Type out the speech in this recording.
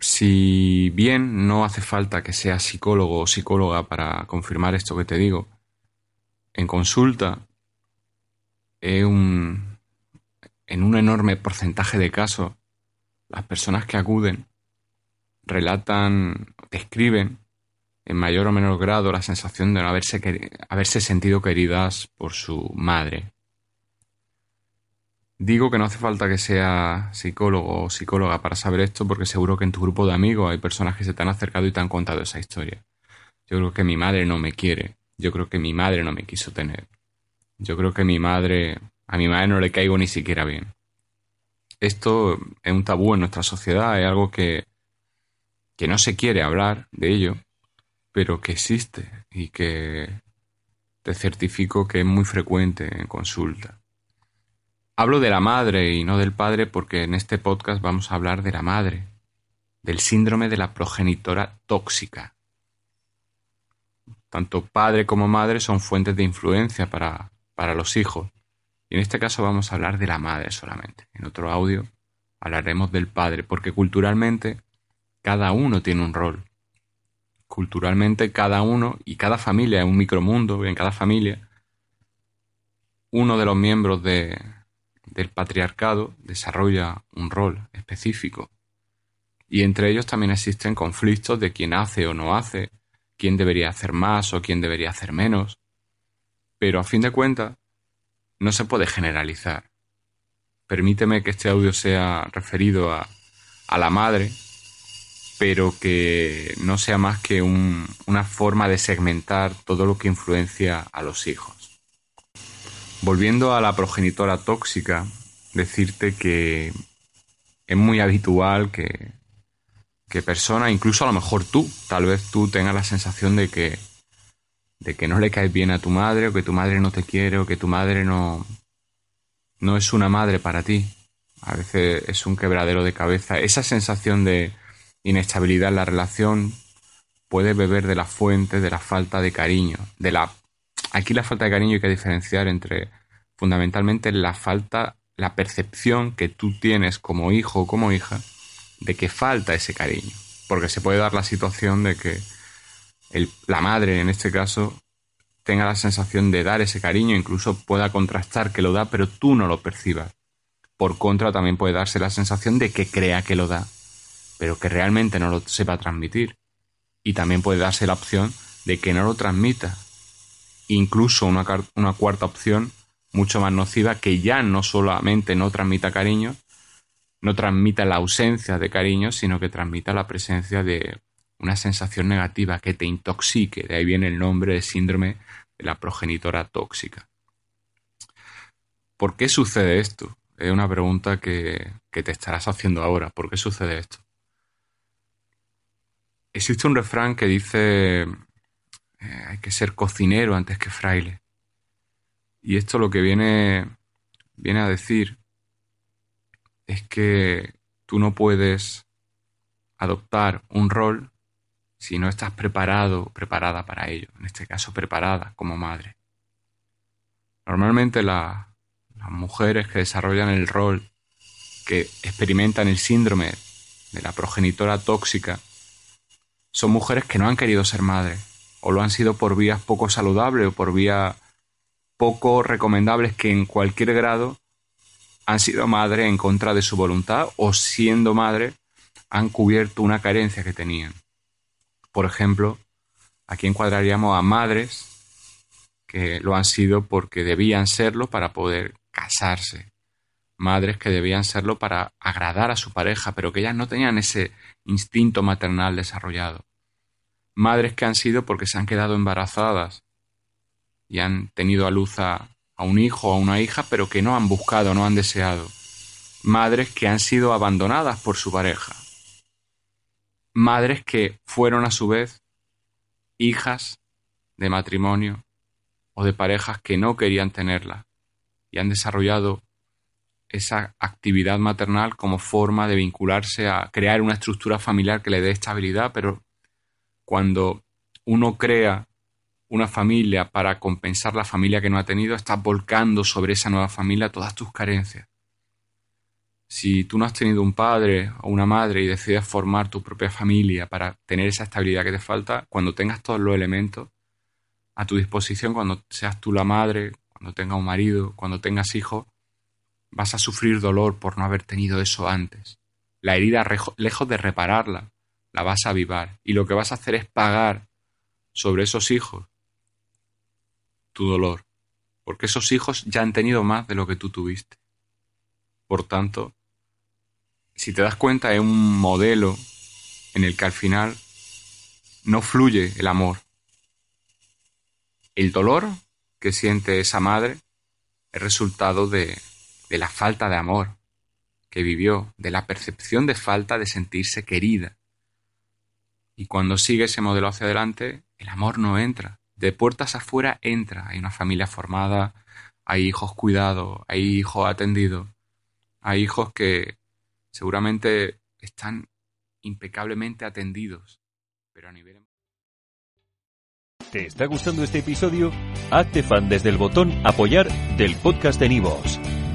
Si bien no hace falta que seas psicólogo o psicóloga para confirmar esto que te digo, en consulta en un enorme porcentaje de casos, las personas que acuden relatan, describen en mayor o menor grado la sensación de no haberse, haberse sentido queridas por su madre. Digo que no hace falta que sea psicólogo o psicóloga para saber esto porque seguro que en tu grupo de amigos hay personas que se te han acercado y te han contado esa historia. Yo creo que mi madre no me quiere. Yo creo que mi madre no me quiso tener. Yo creo que mi madre, a mi madre no le caigo ni siquiera bien. Esto es un tabú en nuestra sociedad, es algo que, que no se quiere hablar de ello, pero que existe y que te certifico que es muy frecuente en consulta. Hablo de la madre y no del padre porque en este podcast vamos a hablar de la madre, del síndrome de la progenitora tóxica. Tanto padre como madre son fuentes de influencia para, para los hijos. Y en este caso vamos a hablar de la madre solamente. En otro audio hablaremos del padre, porque culturalmente cada uno tiene un rol. Culturalmente cada uno y cada familia es un micromundo, en cada familia uno de los miembros de, del patriarcado desarrolla un rol específico. Y entre ellos también existen conflictos de quién hace o no hace, quién debería hacer más o quién debería hacer menos. Pero a fin de cuentas, no se puede generalizar. Permíteme que este audio sea referido a, a la madre, pero que no sea más que una forma de segmentar todo lo que influencia a los hijos. Volviendo a la progenitora tóxica, decirte que es muy habitual que, que personas, incluso a lo mejor tú, tal vez tú tengas la sensación de que de que no le caes bien a tu madre o que tu madre no te quiere o que tu madre no, no es una madre para ti. A veces es un quebradero de cabeza. Esa sensación de inestabilidad en la relación puede beber de la fuente de la falta de cariño. De la... Aquí la falta de cariño hay que diferenciar entre fundamentalmente la falta, la percepción que tú tienes como hijo o como hija de que falta ese cariño. Porque se puede dar la situación de que la madre en este caso tenga la sensación de dar ese cariño, incluso pueda contrastar que lo da, pero tú no lo percibas. Por contra, también puede darse la sensación de que crea que lo da, pero que realmente no lo sepa transmitir. Y también puede darse la opción de que no lo transmita. Incluso una, una cuarta opción, mucho más nociva, que ya no solamente no transmita cariño, no transmita la ausencia de cariño, sino que transmita la presencia de una sensación negativa que te intoxique. De ahí viene el nombre de síndrome de la progenitora tóxica. ¿Por qué sucede esto? Es una pregunta que, te estarás haciendo ahora. ¿Por qué sucede esto? Existe un refrán que dice eh, hay que ser cocinero antes que fraile. Y esto lo que viene, viene a decir es que tú no puedes adoptar un rol si no estás preparado preparada para ello, en este caso preparada como madre. Normalmente las mujeres que desarrollan el rol, que experimentan el síndrome de la progenitora tóxica, son mujeres que no han querido ser madres, o lo han sido por vías poco saludables o por vías poco recomendables que en cualquier grado han sido madres en contra de su voluntad o siendo madre han cubierto una carencia que tenían. Por ejemplo, aquí encuadraríamos a madres que lo han sido porque debían serlo para poder casarse. Madres que debían serlo para agradar a su pareja, pero que ellas no tenían ese instinto maternal desarrollado. Madres que han sido porque se han quedado embarazadas y han tenido a luz a, un hijo o a una hija, pero que no han buscado, no han deseado. Madres que han sido abandonadas por su pareja madres que fueron a su vez hijas de matrimonio o de parejas que no querían tenerla y han desarrollado esa actividad maternal como forma de vincularse a crear una estructura familiar que le dé estabilidad, pero cuando uno crea una familia para compensar la familia que no ha tenido, estás volcando sobre esa nueva familia todas tus carencias. Si tú no has tenido un padre o una madre y decides formar tu propia familia para tener esa estabilidad que te falta, cuando tengas todos los elementos a tu disposición, cuando seas tú la madre, cuando tengas un marido, cuando tengas hijos, vas a sufrir dolor por no haber tenido eso antes. La herida, lejos de repararla, la vas a avivar. Y lo que vas a hacer es pagar sobre esos hijos tu dolor. Porque esos hijos ya han tenido más de lo que tú tuviste. Por tanto, si te das cuenta, es un modelo en el que al final no fluye el amor. El dolor que siente esa madre es resultado de, de la falta de amor que vivió, de la percepción de falta de sentirse querida. Y cuando sigue ese modelo hacia adelante, el amor no entra. De puertas afuera entra. Hay una familia formada, hay hijos cuidados, hay hijos atendidos, hay hijos que seguramente están impecablemente atendidos, pero a nivel... ¿Te está gustando este episodio? Hazte fan desde el botón apoyar del podcast de Nivos.